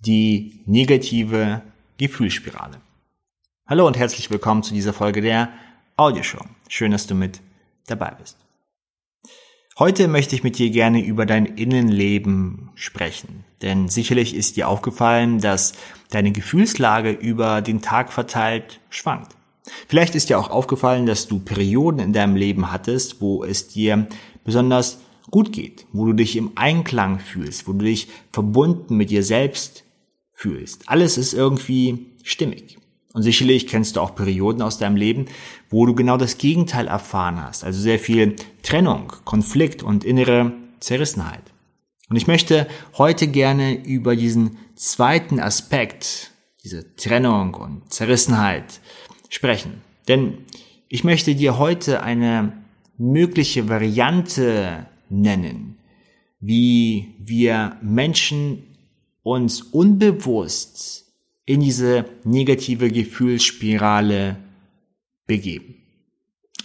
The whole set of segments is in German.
die negative Gefühlsspirale. Hallo und herzlich willkommen zu dieser Folge der Audioshow. Schön, dass du mit dabei bist. Heute möchte ich mit dir gerne über dein Innenleben sprechen, denn sicherlich ist dir aufgefallen, dass deine Gefühlslage über den Tag verteilt schwankt. Vielleicht ist dir auch aufgefallen, dass du Perioden in deinem Leben hattest, wo es dir besonders gut geht, wo du dich im Einklang fühlst, wo du dich verbunden mit dir selbst fühlst. Alles ist irgendwie stimmig. Und sicherlich kennst du auch Perioden aus deinem Leben, wo du genau das Gegenteil erfahren hast. Also sehr viel Trennung, Konflikt und innere Zerrissenheit. Und ich möchte heute gerne über diesen zweiten Aspekt, diese Trennung und Zerrissenheit sprechen. Denn ich möchte dir heute eine mögliche Variante nennen, wie wir Menschen uns unbewusst in diese negative Gefühlsspirale begeben.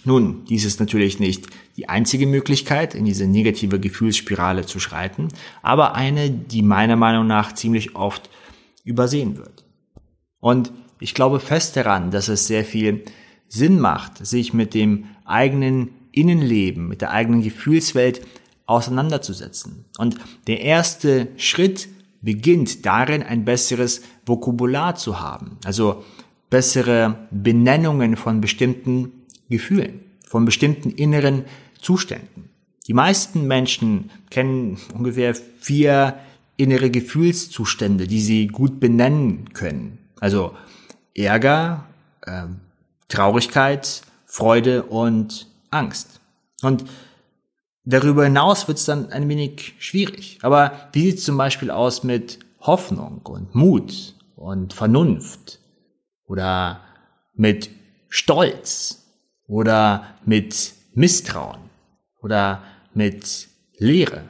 Nun, dies ist natürlich nicht die einzige Möglichkeit, in diese negative Gefühlsspirale zu schreiten, aber eine, die meiner Meinung nach ziemlich oft übersehen wird. Und ich glaube fest daran, dass es sehr viel Sinn macht, sich mit dem eigenen Innenleben, mit der eigenen Gefühlswelt auseinanderzusetzen. Und der erste Schritt beginnt darin, ein besseres Vokabular zu haben, also bessere Benennungen von bestimmten Gefühlen, von bestimmten inneren Zuständen. Die meisten Menschen kennen ungefähr vier innere Gefühlszustände, die sie gut benennen können. Also Ärger, äh, Traurigkeit, Freude und Angst. Und darüber hinaus wird es dann ein wenig schwierig. Aber wie sieht es zum Beispiel aus mit Hoffnung und Mut und Vernunft oder mit Stolz oder mit Misstrauen oder mit Lehre?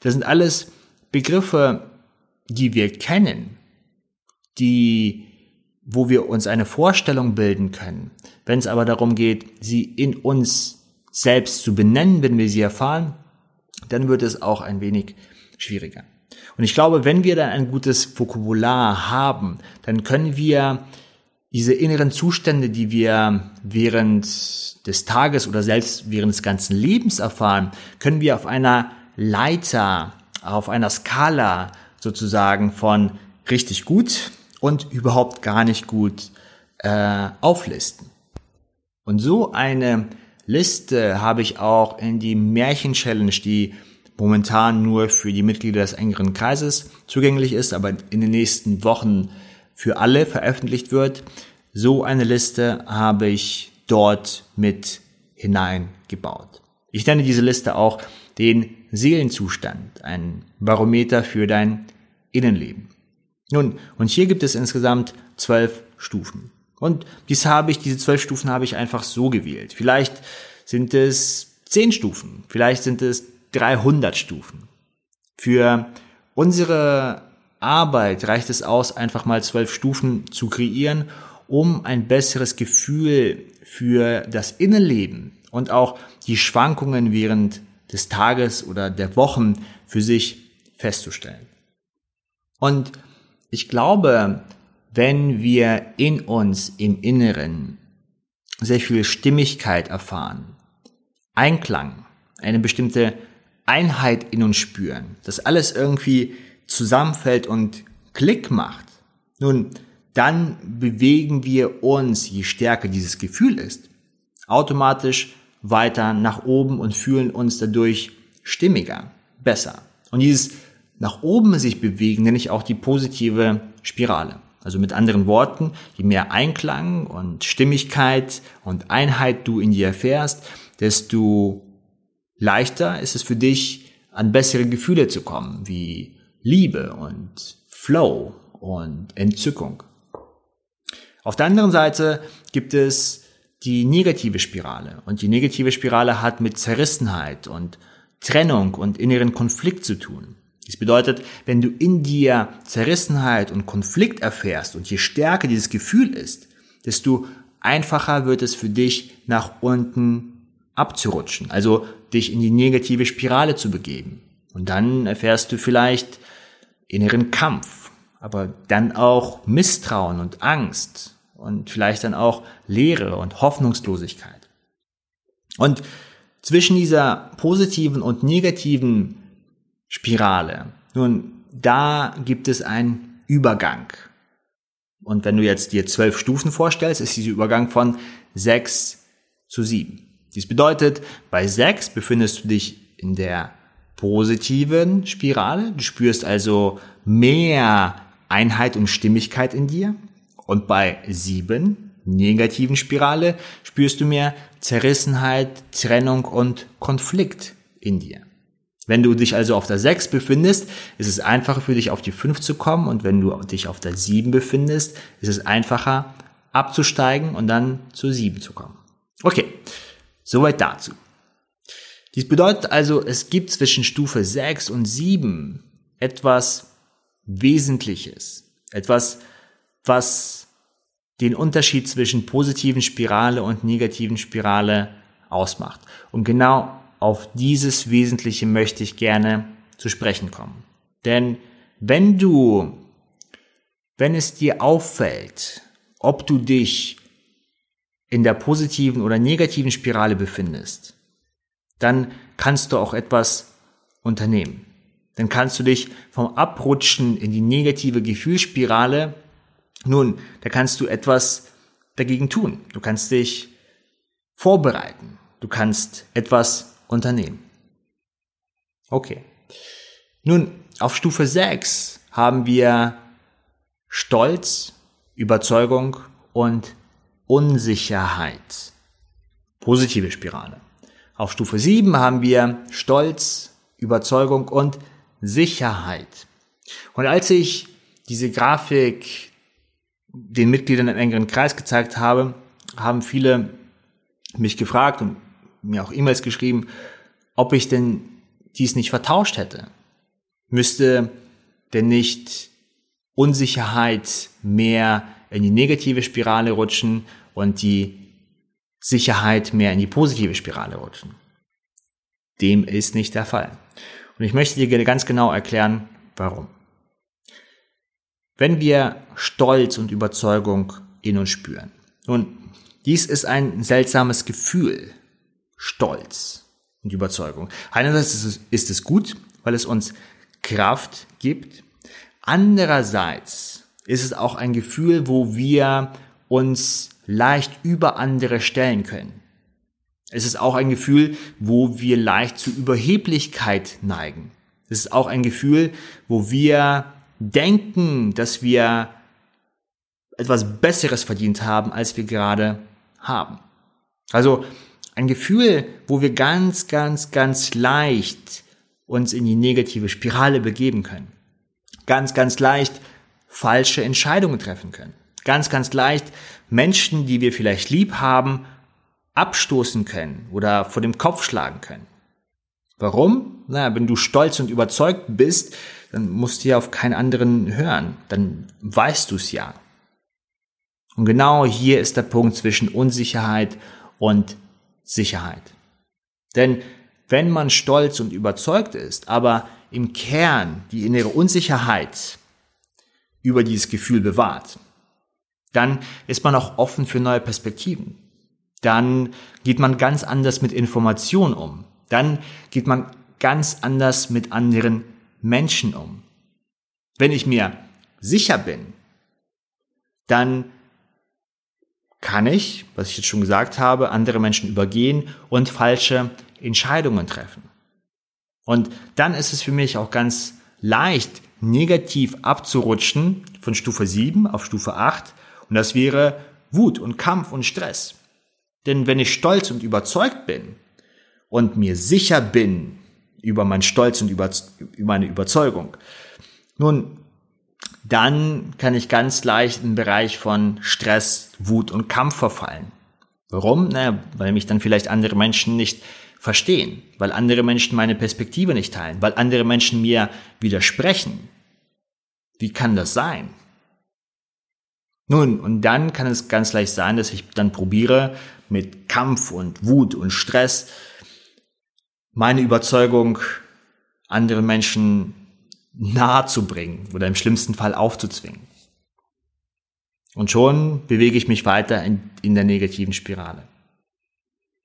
Das sind alles Begriffe, die wir kennen, die wo wir uns eine Vorstellung bilden können. Wenn es aber darum geht, sie in uns selbst zu benennen, wenn wir sie erfahren, dann wird es auch ein wenig schwieriger. Und ich glaube, wenn wir dann ein gutes Vokabular haben, dann können wir diese inneren Zustände, die wir während des Tages oder selbst während des ganzen Lebens erfahren, können wir auf einer Leiter, auf einer Skala sozusagen von richtig gut und überhaupt gar nicht gut äh, auflisten. Und so eine Liste habe ich auch in die Märchen-Challenge, die momentan nur für die Mitglieder des engeren Kreises zugänglich ist, aber in den nächsten Wochen für alle veröffentlicht wird. So eine Liste habe ich dort mit hineingebaut. Ich nenne diese Liste auch den Seelenzustand, ein Barometer für dein Innenleben. Nun, und hier gibt es insgesamt zwölf Stufen. Und dies habe ich, diese zwölf Stufen habe ich einfach so gewählt. Vielleicht sind es zehn Stufen, vielleicht sind es 300 Stufen. Für unsere Arbeit reicht es aus, einfach mal zwölf Stufen zu kreieren, um ein besseres Gefühl für das Innenleben und auch die Schwankungen während des Tages oder der Wochen für sich festzustellen. Und ich glaube, wenn wir in uns im Inneren sehr viel Stimmigkeit erfahren, Einklang, eine bestimmte Einheit in uns spüren, dass alles irgendwie zusammenfällt und Klick macht, nun, dann bewegen wir uns, je stärker dieses Gefühl ist, automatisch weiter nach oben und fühlen uns dadurch stimmiger, besser. Und dieses nach oben sich bewegen nenne ich auch die positive Spirale. Also mit anderen Worten, je mehr Einklang und Stimmigkeit und Einheit du in dir erfährst, desto leichter ist es für dich, an bessere Gefühle zu kommen, wie Liebe und Flow und Entzückung. Auf der anderen Seite gibt es die negative Spirale. Und die negative Spirale hat mit Zerrissenheit und Trennung und inneren Konflikt zu tun. Dies bedeutet, wenn du in dir Zerrissenheit und Konflikt erfährst und je stärker dieses Gefühl ist, desto einfacher wird es für dich nach unten abzurutschen, also dich in die negative Spirale zu begeben. Und dann erfährst du vielleicht inneren Kampf aber dann auch Misstrauen und Angst und vielleicht dann auch Leere und Hoffnungslosigkeit. Und zwischen dieser positiven und negativen Spirale, nun, da gibt es einen Übergang. Und wenn du jetzt dir zwölf Stufen vorstellst, ist dieser Übergang von sechs zu sieben. Dies bedeutet, bei sechs befindest du dich in der positiven Spirale. Du spürst also mehr Einheit und Stimmigkeit in dir. Und bei sieben negativen Spirale spürst du mehr Zerrissenheit, Trennung und Konflikt in dir. Wenn du dich also auf der 6 befindest, ist es einfacher für dich auf die 5 zu kommen und wenn du dich auf der 7 befindest, ist es einfacher abzusteigen und dann zur 7 zu kommen. Okay, soweit dazu. Dies bedeutet also, es gibt zwischen Stufe 6 und 7 etwas Wesentliches, etwas, was den Unterschied zwischen positiven Spirale und negativen Spirale ausmacht. Und genau auf dieses Wesentliche möchte ich gerne zu sprechen kommen. Denn wenn du, wenn es dir auffällt, ob du dich in der positiven oder negativen Spirale befindest, dann kannst du auch etwas unternehmen. Dann kannst du dich vom Abrutschen in die negative Gefühlsspirale, nun, da kannst du etwas dagegen tun. Du kannst dich vorbereiten. Du kannst etwas unternehmen. Okay. Nun, auf Stufe 6 haben wir Stolz, Überzeugung und Unsicherheit. Positive Spirale. Auf Stufe 7 haben wir Stolz, Überzeugung und Sicherheit. Und als ich diese Grafik den Mitgliedern im engeren Kreis gezeigt habe, haben viele mich gefragt und mir auch E-Mails geschrieben, ob ich denn dies nicht vertauscht hätte. Müsste denn nicht Unsicherheit mehr in die negative Spirale rutschen und die Sicherheit mehr in die positive Spirale rutschen? Dem ist nicht der Fall. Und ich möchte dir ganz genau erklären, warum. Wenn wir Stolz und Überzeugung in uns spüren, nun, dies ist ein seltsames Gefühl, Stolz und Überzeugung. Einerseits ist es, ist es gut, weil es uns Kraft gibt. Andererseits ist es auch ein Gefühl, wo wir uns leicht über andere stellen können. Es ist auch ein Gefühl, wo wir leicht zu Überheblichkeit neigen. Es ist auch ein Gefühl, wo wir denken, dass wir etwas Besseres verdient haben, als wir gerade haben. Also ein Gefühl, wo wir ganz, ganz, ganz leicht uns in die negative Spirale begeben können. Ganz, ganz leicht falsche Entscheidungen treffen können. Ganz, ganz leicht Menschen, die wir vielleicht lieb haben, abstoßen können oder vor dem Kopf schlagen können. Warum? Na, wenn du stolz und überzeugt bist, dann musst du ja auf keinen anderen hören. Dann weißt du es ja. Und genau hier ist der Punkt zwischen Unsicherheit und Sicherheit. Denn wenn man stolz und überzeugt ist, aber im Kern die innere Unsicherheit über dieses Gefühl bewahrt, dann ist man auch offen für neue Perspektiven. Dann geht man ganz anders mit Informationen um. Dann geht man ganz anders mit anderen Menschen um. Wenn ich mir sicher bin, dann kann ich, was ich jetzt schon gesagt habe, andere Menschen übergehen und falsche Entscheidungen treffen. Und dann ist es für mich auch ganz leicht, negativ abzurutschen von Stufe 7 auf Stufe 8. Und das wäre Wut und Kampf und Stress. Denn wenn ich stolz und überzeugt bin und mir sicher bin über meinen Stolz und über, meine Überzeugung, nun, dann kann ich ganz leicht den Bereich von Stress, Wut und Kampf verfallen. Warum? Naja, weil mich dann vielleicht andere Menschen nicht verstehen, weil andere Menschen meine Perspektive nicht teilen, weil andere Menschen mir widersprechen. Wie kann das sein? Nun, und dann kann es ganz leicht sein, dass ich dann probiere, mit Kampf und Wut und Stress meine Überzeugung anderen Menschen nahe zu bringen oder im schlimmsten Fall aufzuzwingen. Und schon bewege ich mich weiter in, in der negativen Spirale.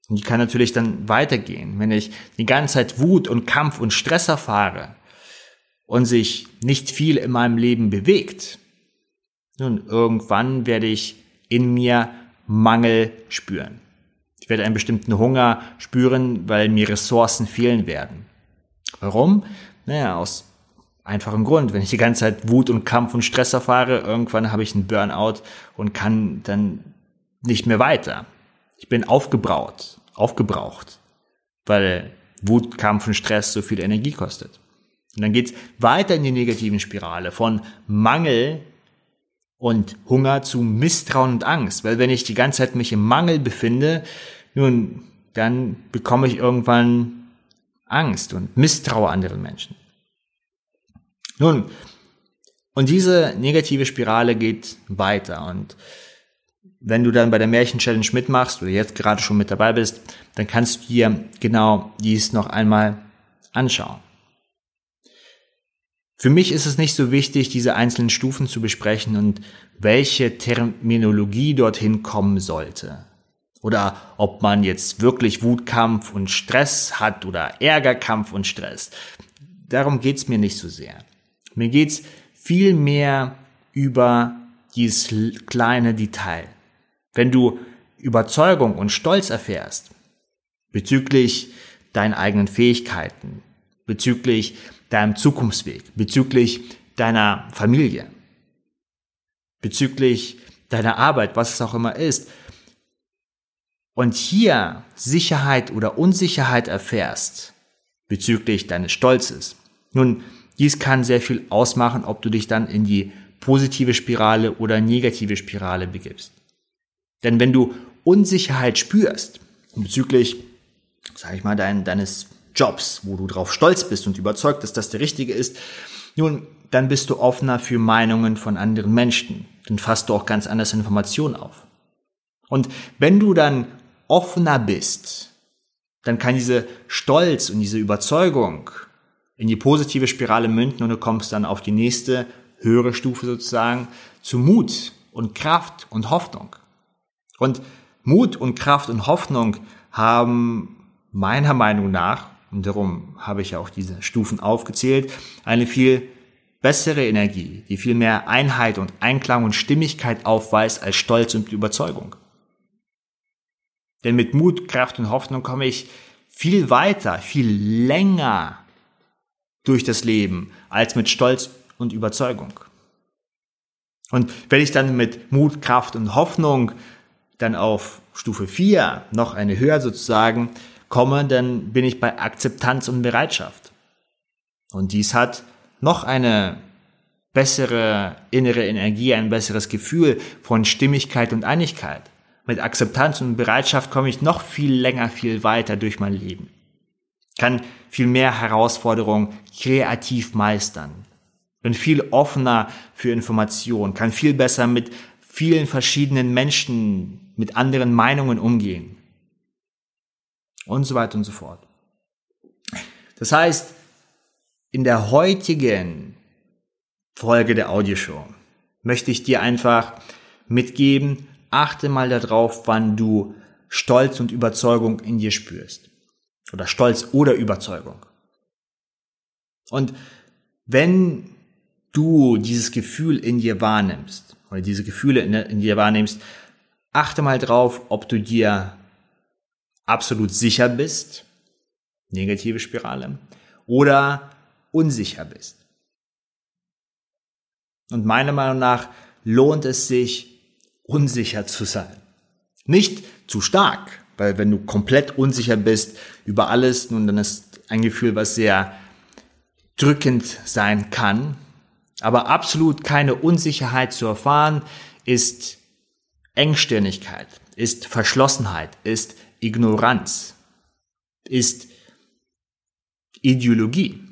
Und die kann natürlich dann weitergehen, wenn ich die ganze Zeit Wut und Kampf und Stress erfahre und sich nicht viel in meinem Leben bewegt. Nun, irgendwann werde ich in mir Mangel spüren. Ich werde einen bestimmten Hunger spüren, weil mir Ressourcen fehlen werden. Warum? Naja, aus einfachem Grund. Wenn ich die ganze Zeit Wut und Kampf und Stress erfahre, irgendwann habe ich einen Burnout und kann dann nicht mehr weiter. Ich bin aufgebraut, aufgebraucht, weil Wut, Kampf und Stress so viel Energie kostet. Und dann geht's weiter in die negativen Spirale von Mangel und Hunger zu Misstrauen und Angst. Weil wenn ich die ganze Zeit mich im Mangel befinde, nun, dann bekomme ich irgendwann Angst und misstraue anderen Menschen. Nun, und diese negative Spirale geht weiter und wenn du dann bei der Märchen-Challenge mitmachst oder jetzt gerade schon mit dabei bist, dann kannst du dir genau dies noch einmal anschauen. Für mich ist es nicht so wichtig, diese einzelnen Stufen zu besprechen und welche Terminologie dorthin kommen sollte. Oder ob man jetzt wirklich Wutkampf und Stress hat oder Ärgerkampf und Stress. Darum geht's mir nicht so sehr. Mir geht's viel mehr über dieses kleine Detail. Wenn du Überzeugung und Stolz erfährst bezüglich deinen eigenen Fähigkeiten, bezüglich deinem Zukunftsweg, bezüglich deiner Familie, bezüglich deiner Arbeit, was es auch immer ist, und hier Sicherheit oder Unsicherheit erfährst bezüglich deines Stolzes, nun, dies kann sehr viel ausmachen, ob du dich dann in die positive Spirale oder negative Spirale begibst. Denn wenn du Unsicherheit spürst bezüglich, sage ich mal, dein, deines Jobs, wo du drauf stolz bist und überzeugt, dass das der richtige ist, nun, dann bist du offener für Meinungen von anderen Menschen. Dann fasst du auch ganz anders Informationen auf. Und wenn du dann offener bist, dann kann diese Stolz und diese Überzeugung in die positive Spirale münden und du kommst dann auf die nächste höhere Stufe sozusagen zu Mut und Kraft und Hoffnung. Und Mut und Kraft und Hoffnung haben meiner Meinung nach und darum habe ich ja auch diese Stufen aufgezählt, eine viel bessere Energie, die viel mehr Einheit und Einklang und Stimmigkeit aufweist als Stolz und Überzeugung. Denn mit Mut, Kraft und Hoffnung komme ich viel weiter, viel länger durch das Leben als mit Stolz und Überzeugung. Und wenn ich dann mit Mut, Kraft und Hoffnung dann auf Stufe 4 noch eine höher sozusagen komme, dann bin ich bei Akzeptanz und Bereitschaft. Und dies hat noch eine bessere innere Energie, ein besseres Gefühl von Stimmigkeit und Einigkeit. Mit Akzeptanz und Bereitschaft komme ich noch viel länger, viel weiter durch mein Leben. Kann viel mehr Herausforderungen kreativ meistern. Bin viel offener für Informationen, kann viel besser mit vielen verschiedenen Menschen, mit anderen Meinungen umgehen und so weiter und so fort. Das heißt, in der heutigen Folge der Audioshow möchte ich dir einfach mitgeben, achte mal darauf, wann du Stolz und Überzeugung in dir spürst. Oder Stolz oder Überzeugung. Und wenn du dieses Gefühl in dir wahrnimmst, oder diese Gefühle in, dir wahrnimmst, achte mal drauf, ob du dir absolut sicher bist, negative Spirale, oder unsicher bist. Und meiner Meinung nach lohnt es sich, unsicher zu sein. Nicht zu stark, weil wenn du komplett unsicher bist über alles, nun dann ist ein Gefühl, was sehr drückend sein kann. Aber absolut keine Unsicherheit zu erfahren, ist Engstirnigkeit, ist Verschlossenheit, ist Ignoranz, ist Ideologie.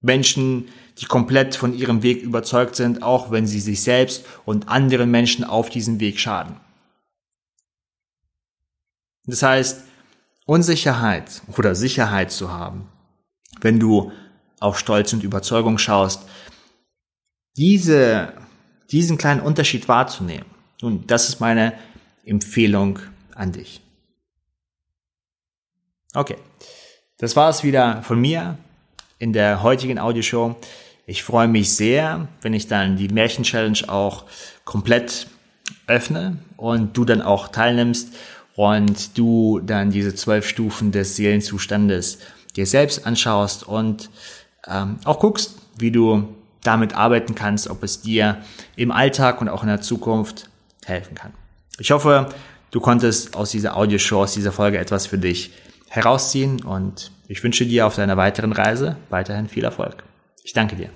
Menschen, die komplett von ihrem Weg überzeugt sind, auch wenn sie sich selbst und anderen Menschen auf diesem Weg schaden. Das heißt, Unsicherheit oder Sicherheit zu haben, wenn du auf Stolz und Überzeugung schaust, diese, diesen kleinen Unterschied wahrzunehmen. Nun, das ist meine Empfehlung an dich. Okay, das war es wieder von mir in der heutigen Audioshow. Ich freue mich sehr, wenn ich dann die Märchen-Challenge auch komplett öffne und du dann auch teilnimmst und du dann diese zwölf Stufen des Seelenzustandes dir selbst anschaust und ähm, auch guckst, wie du damit arbeiten kannst, ob es dir im Alltag und auch in der Zukunft helfen kann. Ich hoffe, du konntest aus dieser Audioshow, aus dieser Folge etwas für dich herausziehen und ich wünsche dir auf deiner weiteren Reise weiterhin viel Erfolg. Ich danke dir.